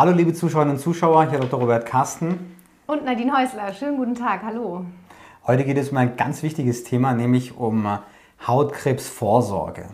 Hallo liebe Zuschauerinnen und Zuschauer, hier Dr. Robert Carsten. Und Nadine Häusler, schönen guten Tag, hallo. Heute geht es um ein ganz wichtiges Thema, nämlich um Hautkrebsvorsorge.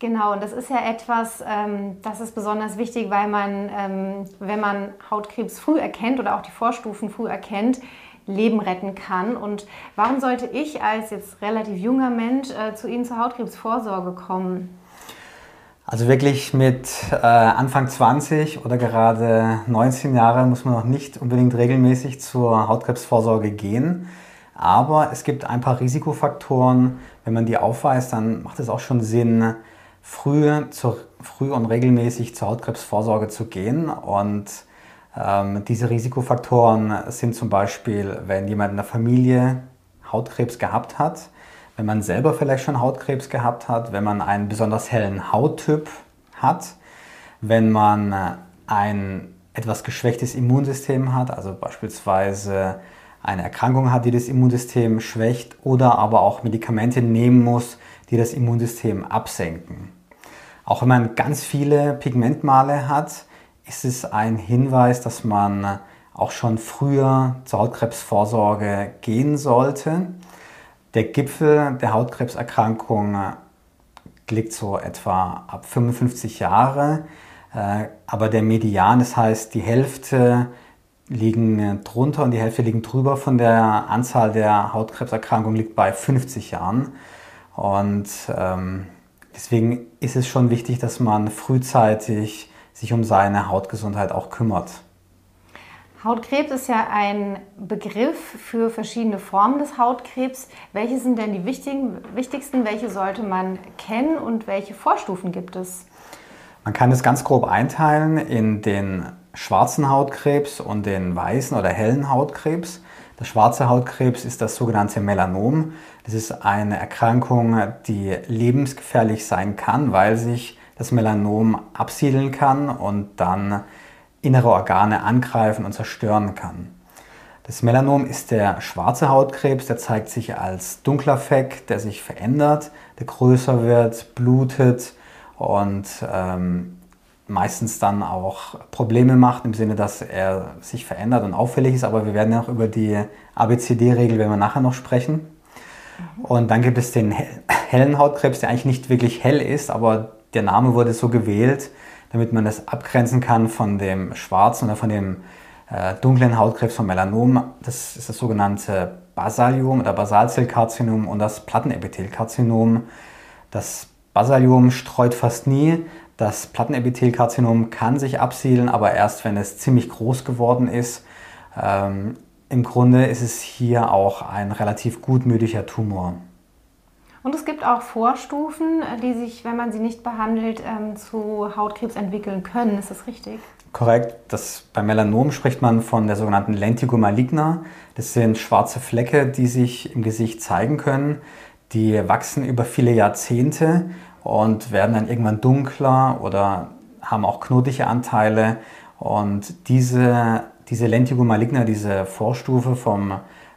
Genau, und das ist ja etwas, ähm, das ist besonders wichtig, weil man, ähm, wenn man Hautkrebs früh erkennt oder auch die Vorstufen früh erkennt, Leben retten kann. Und warum sollte ich als jetzt relativ junger Mensch äh, zu Ihnen zur Hautkrebsvorsorge kommen? Also wirklich mit äh, Anfang 20 oder gerade 19 Jahre muss man noch nicht unbedingt regelmäßig zur Hautkrebsvorsorge gehen. Aber es gibt ein paar Risikofaktoren. Wenn man die aufweist, dann macht es auch schon Sinn, früh, zur, früh und regelmäßig zur Hautkrebsvorsorge zu gehen. Und ähm, diese Risikofaktoren sind zum Beispiel, wenn jemand in der Familie Hautkrebs gehabt hat, wenn man selber vielleicht schon Hautkrebs gehabt hat, wenn man einen besonders hellen Hauttyp hat, wenn man äh, ein etwas geschwächtes Immunsystem hat, also beispielsweise eine Erkrankung hat, die das Immunsystem schwächt oder aber auch Medikamente nehmen muss, die das Immunsystem absenken. Auch wenn man ganz viele Pigmentmale hat, ist es ein Hinweis, dass man auch schon früher zur Hautkrebsvorsorge gehen sollte. Der Gipfel der Hautkrebserkrankung äh, liegt so etwa ab 55 Jahre, äh, aber der Median, das heißt die Hälfte liegen äh, drunter und die Hälfte liegen drüber von der Anzahl der Hautkrebserkrankungen liegt bei 50 Jahren. Und ähm, deswegen ist es schon wichtig, dass man frühzeitig sich um seine Hautgesundheit auch kümmert. Hautkrebs ist ja ein Begriff für verschiedene Formen des Hautkrebs. Welche sind denn die wichtigsten? Welche sollte man kennen und welche Vorstufen gibt es? Man kann es ganz grob einteilen in den schwarzen Hautkrebs und den weißen oder hellen Hautkrebs. Der schwarze Hautkrebs ist das sogenannte Melanom. Das ist eine Erkrankung, die lebensgefährlich sein kann, weil sich das Melanom absiedeln kann und dann innere Organe angreifen und zerstören kann. Das Melanom ist der schwarze Hautkrebs, der zeigt sich als dunkler Fleck, der sich verändert, der größer wird, blutet und ähm, meistens dann auch Probleme macht, im Sinne, dass er sich verändert und auffällig ist. Aber wir werden ja auch über die ABCD-Regel, wenn wir nachher noch sprechen. Und dann gibt es den hellen Hautkrebs, der eigentlich nicht wirklich hell ist, aber der Name wurde so gewählt, damit man das abgrenzen kann von dem schwarzen oder von dem äh, dunklen Hautkrebs von Melanom. Das ist das sogenannte Basaliom oder Basalzellkarzinom und das Plattenepithelkarzinom. Das Basaliom streut fast nie. Das Plattenepithelkarzinom kann sich absiedeln, aber erst wenn es ziemlich groß geworden ist. Ähm, Im Grunde ist es hier auch ein relativ gutmütiger Tumor. Und es gibt auch Vorstufen, die sich, wenn man sie nicht behandelt, ähm, zu Hautkrebs entwickeln können. Ist das richtig? Korrekt. Das, bei Melanom spricht man von der sogenannten Lentigo maligna. Das sind schwarze Flecke, die sich im Gesicht zeigen können. Die wachsen über viele Jahrzehnte und werden dann irgendwann dunkler oder haben auch knotige Anteile. Und diese, diese Lentigo maligna, diese Vorstufe vom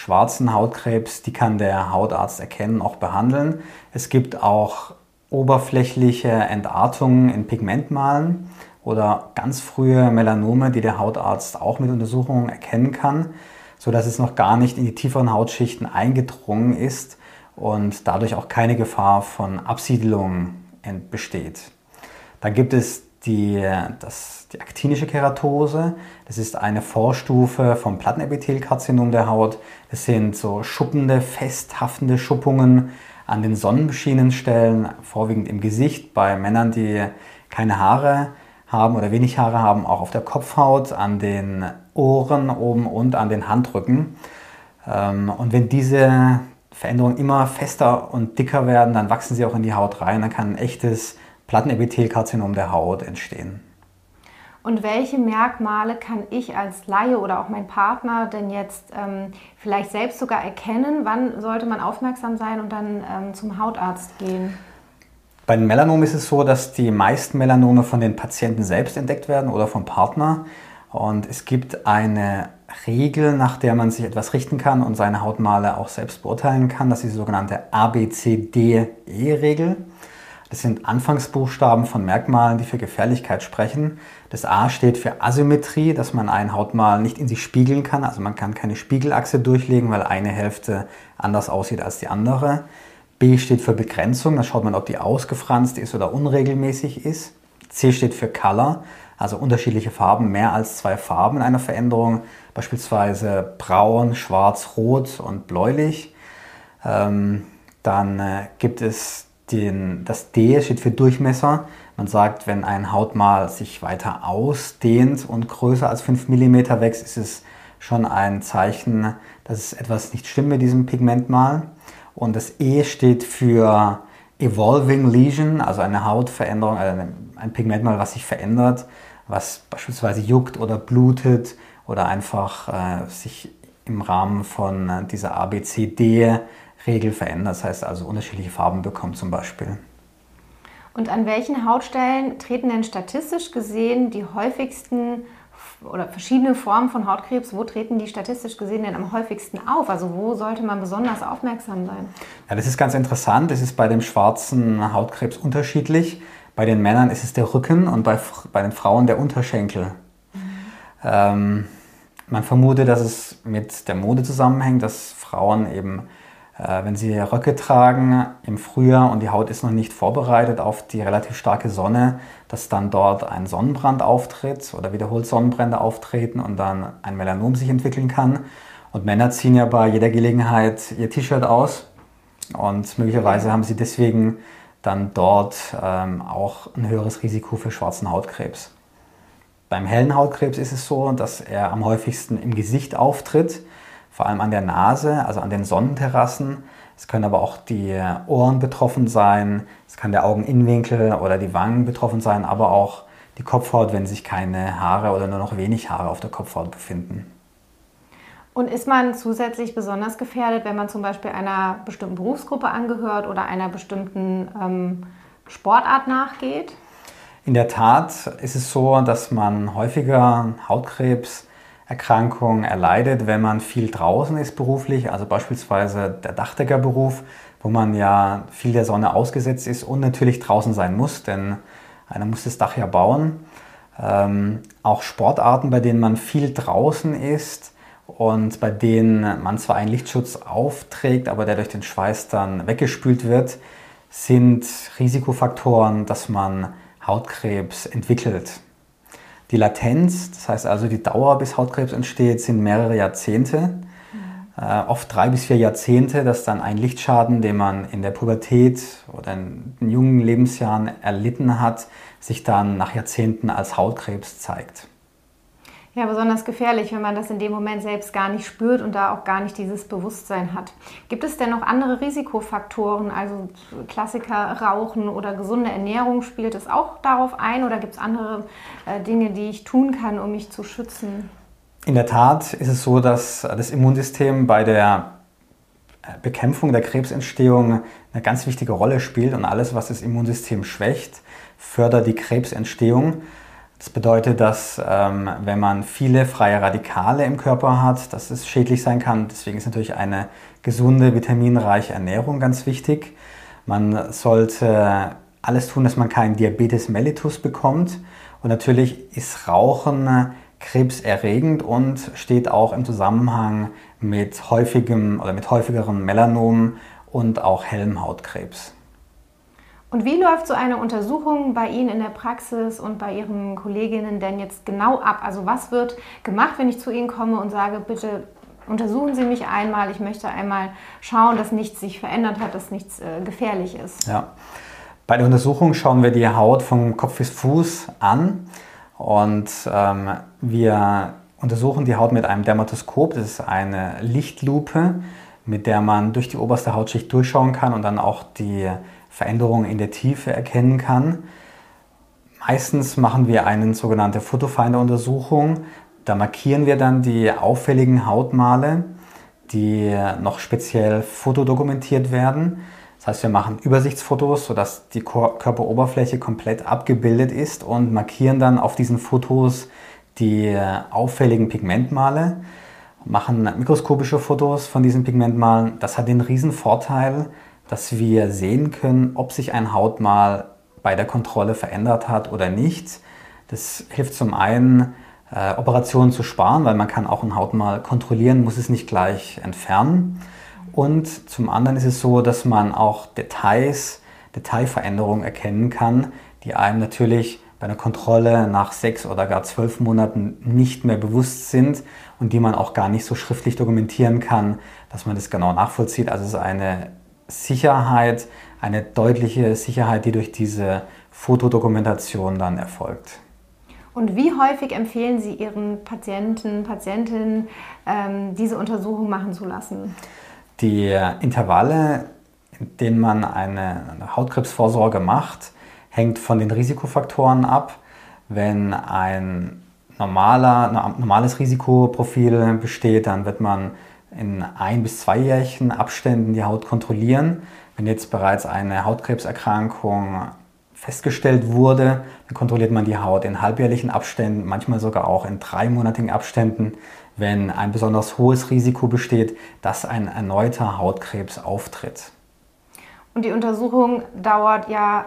schwarzen Hautkrebs, die kann der Hautarzt erkennen, auch behandeln. Es gibt auch oberflächliche Entartungen in Pigmentmalen oder ganz frühe Melanome, die der Hautarzt auch mit Untersuchungen erkennen kann, sodass es noch gar nicht in die tieferen Hautschichten eingedrungen ist und dadurch auch keine Gefahr von Absiedelung besteht. Dann gibt es die, das, die aktinische Keratose. Das ist eine Vorstufe vom Plattenepithelkarzinom der Haut. Das sind so schuppende, festhaftende Schuppungen an den sonnenbeschienenen Stellen, vorwiegend im Gesicht, bei Männern, die keine Haare haben oder wenig Haare haben, auch auf der Kopfhaut, an den Ohren oben und an den Handrücken. Ähm, und wenn diese Veränderungen immer fester und dicker werden, dann wachsen sie auch in die Haut rein. Dann kann ein echtes Plattenepithelkarzinom der Haut entstehen. Und welche Merkmale kann ich als Laie oder auch mein Partner denn jetzt ähm, vielleicht selbst sogar erkennen? Wann sollte man aufmerksam sein und dann ähm, zum Hautarzt gehen? Bei den Melanomen ist es so, dass die meisten Melanome von den Patienten selbst entdeckt werden oder vom Partner. Und es gibt eine Regel, nach der man sich etwas richten kann und seine Hautmale auch selbst beurteilen kann. Das ist die sogenannte ABCDE-Regel. Das sind Anfangsbuchstaben von Merkmalen, die für Gefährlichkeit sprechen. Das A steht für Asymmetrie, dass man ein Hautmal nicht in sich spiegeln kann. Also man kann keine Spiegelachse durchlegen, weil eine Hälfte anders aussieht als die andere. B steht für Begrenzung, da schaut man, ob die ausgefranst ist oder unregelmäßig ist. C steht für Color, also unterschiedliche Farben, mehr als zwei Farben in einer Veränderung, beispielsweise braun, schwarz, rot und bläulich. Ähm, dann äh, gibt es den, das D steht für Durchmesser. Man sagt, wenn ein Hautmal sich weiter ausdehnt und größer als 5 mm wächst, ist es schon ein Zeichen, dass etwas nicht stimmt mit diesem Pigmentmal. Und das E steht für Evolving Lesion, also eine Hautveränderung, also ein Pigmentmal, was sich verändert, was beispielsweise juckt oder blutet oder einfach äh, sich im Rahmen von äh, dieser ABCD-Regel verändert. Das heißt also unterschiedliche Farben bekommt zum Beispiel. Und an welchen Hautstellen treten denn statistisch gesehen die häufigsten oder verschiedene Formen von Hautkrebs, wo treten die statistisch gesehen denn am häufigsten auf? Also wo sollte man besonders aufmerksam sein? Ja, das ist ganz interessant. Das ist bei dem schwarzen Hautkrebs unterschiedlich. Bei den Männern ist es der Rücken und bei, bei den Frauen der Unterschenkel. Mhm. Ähm, man vermutet, dass es mit der Mode zusammenhängt, dass Frauen eben wenn Sie Röcke tragen im Frühjahr und die Haut ist noch nicht vorbereitet auf die relativ starke Sonne, dass dann dort ein Sonnenbrand auftritt oder wiederholt Sonnenbrände auftreten und dann ein Melanom sich entwickeln kann. Und Männer ziehen ja bei jeder Gelegenheit ihr T-Shirt aus und möglicherweise haben sie deswegen dann dort ähm, auch ein höheres Risiko für schwarzen Hautkrebs. Beim hellen Hautkrebs ist es so, dass er am häufigsten im Gesicht auftritt vor allem an der Nase, also an den Sonnenterrassen. Es können aber auch die Ohren betroffen sein, es kann der Augeninnenwinkel oder die Wangen betroffen sein, aber auch die Kopfhaut, wenn sich keine Haare oder nur noch wenig Haare auf der Kopfhaut befinden. Und ist man zusätzlich besonders gefährdet, wenn man zum Beispiel einer bestimmten Berufsgruppe angehört oder einer bestimmten ähm, Sportart nachgeht? In der Tat ist es so, dass man häufiger Hautkrebs Erkrankung erleidet, wenn man viel draußen ist beruflich, also beispielsweise der Dachdeckerberuf, wo man ja viel der Sonne ausgesetzt ist und natürlich draußen sein muss, denn einer muss das Dach ja bauen. Ähm, auch Sportarten, bei denen man viel draußen ist und bei denen man zwar einen Lichtschutz aufträgt, aber der durch den Schweiß dann weggespült wird, sind Risikofaktoren, dass man Hautkrebs entwickelt. Die Latenz, das heißt also die Dauer, bis Hautkrebs entsteht, sind mehrere Jahrzehnte. Äh, oft drei bis vier Jahrzehnte, dass dann ein Lichtschaden, den man in der Pubertät oder in, in jungen Lebensjahren erlitten hat, sich dann nach Jahrzehnten als Hautkrebs zeigt. Ja, besonders gefährlich, wenn man das in dem Moment selbst gar nicht spürt und da auch gar nicht dieses Bewusstsein hat. Gibt es denn noch andere Risikofaktoren, also Klassiker Rauchen oder gesunde Ernährung, spielt es auch darauf ein oder gibt es andere äh, Dinge, die ich tun kann, um mich zu schützen? In der Tat ist es so, dass das Immunsystem bei der äh, Bekämpfung der Krebsentstehung eine ganz wichtige Rolle spielt und alles, was das Immunsystem schwächt, fördert die Krebsentstehung. Das bedeutet, dass ähm, wenn man viele freie Radikale im Körper hat, dass es schädlich sein kann. Deswegen ist natürlich eine gesunde, vitaminreiche Ernährung ganz wichtig. Man sollte alles tun, dass man keinen Diabetes mellitus bekommt. Und natürlich ist Rauchen krebserregend und steht auch im Zusammenhang mit häufigem oder mit häufigerem Melanom und auch hellem Hautkrebs. Und wie läuft so eine Untersuchung bei Ihnen in der Praxis und bei Ihren Kolleginnen denn jetzt genau ab? Also was wird gemacht, wenn ich zu Ihnen komme und sage, bitte untersuchen Sie mich einmal, ich möchte einmal schauen, dass nichts sich verändert hat, dass nichts äh, gefährlich ist? Ja. Bei der Untersuchung schauen wir die Haut vom Kopf bis Fuß an und ähm, wir untersuchen die Haut mit einem Dermatoskop, das ist eine Lichtlupe, mit der man durch die oberste Hautschicht durchschauen kann und dann auch die Veränderungen in der Tiefe erkennen kann. Meistens machen wir eine sogenannte Fotofinder-Untersuchung. Da markieren wir dann die auffälligen Hautmale, die noch speziell fotodokumentiert werden. Das heißt, wir machen Übersichtsfotos, sodass die Körperoberfläche komplett abgebildet ist und markieren dann auf diesen Fotos die auffälligen Pigmentmale, machen mikroskopische Fotos von diesen Pigmentmalen. Das hat den riesen Vorteil, dass wir sehen können, ob sich ein Hautmal bei der Kontrolle verändert hat oder nicht. Das hilft zum einen, äh, Operationen zu sparen, weil man kann auch ein Hautmal kontrollieren, muss es nicht gleich entfernen. Und zum anderen ist es so, dass man auch Details, Detailveränderungen erkennen kann, die einem natürlich bei einer Kontrolle nach sechs oder gar zwölf Monaten nicht mehr bewusst sind und die man auch gar nicht so schriftlich dokumentieren kann, dass man das genau nachvollzieht. Also es ist eine Sicherheit, eine deutliche Sicherheit, die durch diese Fotodokumentation dann erfolgt. Und wie häufig empfehlen Sie Ihren Patienten, Patientinnen, ähm, diese Untersuchung machen zu lassen? Die Intervalle, in denen man eine, eine Hautkrebsvorsorge macht, hängt von den Risikofaktoren ab. Wenn ein normaler, normales Risikoprofil besteht, dann wird man in ein- bis zweijährigen Abständen die Haut kontrollieren. Wenn jetzt bereits eine Hautkrebserkrankung festgestellt wurde, dann kontrolliert man die Haut in halbjährlichen Abständen, manchmal sogar auch in dreimonatigen Abständen, wenn ein besonders hohes Risiko besteht, dass ein erneuter Hautkrebs auftritt. Und die Untersuchung dauert ja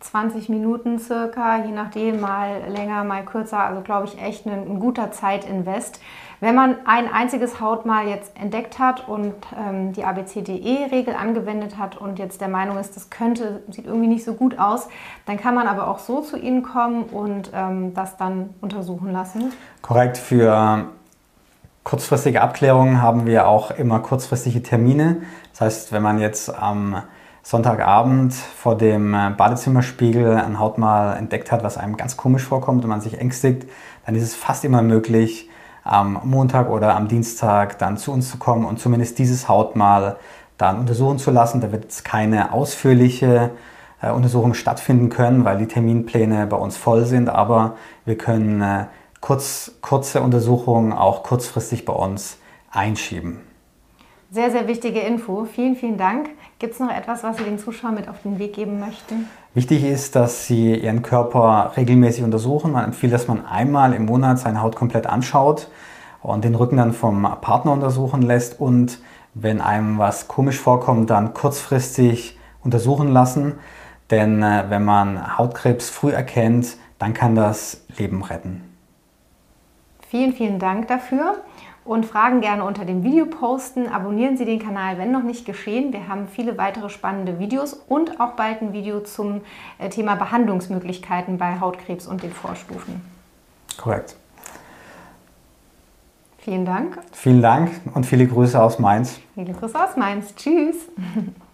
20 Minuten circa, je nachdem, mal länger, mal kürzer. Also glaube ich echt ein, ein guter Zeitinvest. Wenn man ein einziges Hautmal jetzt entdeckt hat und ähm, die ABCDE-Regel angewendet hat und jetzt der Meinung ist, das könnte, sieht irgendwie nicht so gut aus, dann kann man aber auch so zu Ihnen kommen und ähm, das dann untersuchen lassen. Korrekt. Für kurzfristige Abklärungen haben wir auch immer kurzfristige Termine. Das heißt, wenn man jetzt am Sonntagabend vor dem äh, Badezimmerspiegel ein Hautmal entdeckt hat, was einem ganz komisch vorkommt und man sich ängstigt, dann ist es fast immer möglich, am Montag oder am Dienstag dann zu uns zu kommen und zumindest dieses Hautmal dann untersuchen zu lassen. Da wird jetzt keine ausführliche äh, Untersuchung stattfinden können, weil die Terminpläne bei uns voll sind, aber wir können äh, kurz, kurze Untersuchungen auch kurzfristig bei uns einschieben. Sehr, sehr wichtige Info. Vielen, vielen Dank. Gibt es noch etwas, was Sie den Zuschauern mit auf den Weg geben möchten? Wichtig ist, dass Sie Ihren Körper regelmäßig untersuchen. Man empfiehlt, dass man einmal im Monat seine Haut komplett anschaut und den Rücken dann vom Partner untersuchen lässt und wenn einem was komisch vorkommt, dann kurzfristig untersuchen lassen. Denn äh, wenn man Hautkrebs früh erkennt, dann kann das Leben retten. Vielen, vielen Dank dafür und Fragen gerne unter dem Video posten. Abonnieren Sie den Kanal, wenn noch nicht geschehen. Wir haben viele weitere spannende Videos und auch bald ein Video zum äh, Thema Behandlungsmöglichkeiten bei Hautkrebs und den Vorstufen. Korrekt. Vielen Dank. Vielen Dank und viele Grüße aus Mainz. Viele Grüße aus Mainz. Tschüss.